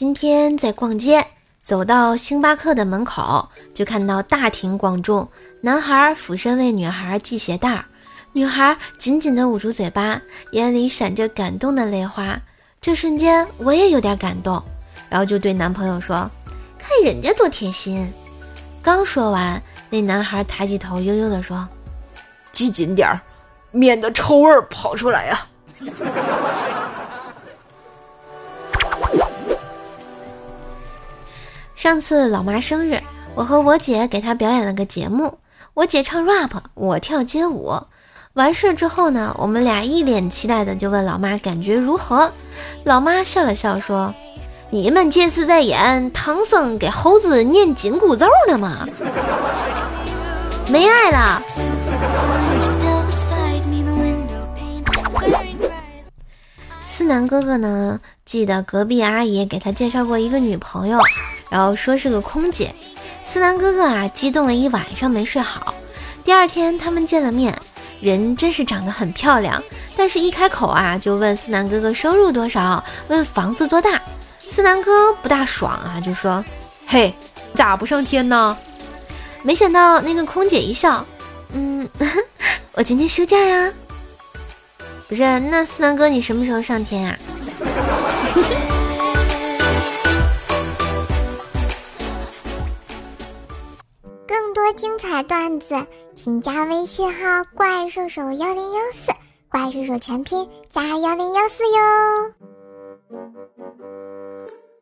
今天在逛街，走到星巴克的门口，就看到大庭广众，男孩俯身为女孩系鞋带，女孩紧紧地捂住嘴巴，眼里闪着感动的泪花。这瞬间，我也有点感动，然后就对男朋友说：“看人家多贴心。”刚说完，那男孩抬起头，悠悠地说：“系紧点儿，免得臭味儿跑出来呀。”上次老妈生日，我和我姐给她表演了个节目。我姐唱 rap，我跳街舞。完事之后呢，我们俩一脸期待的就问老妈感觉如何。老妈笑了笑说：“你们这是在演唐僧给猴子念紧箍咒呢吗？没爱了。”思南哥哥呢，记得隔壁阿姨给他介绍过一个女朋友。然后说是个空姐，思南哥哥啊，激动了一晚上没睡好。第二天他们见了面，人真是长得很漂亮，但是一开口啊，就问思南哥哥收入多少，问房子多大。思南哥不大爽啊，就说：“嘿，咋不上天呢？”没想到那个空姐一笑：“嗯，我今天休假呀。”不是，那思南哥你什么时候上天啊？更多精彩段子请加微信号怪兽手幺零幺四怪兽手全拼加幺零幺四哟。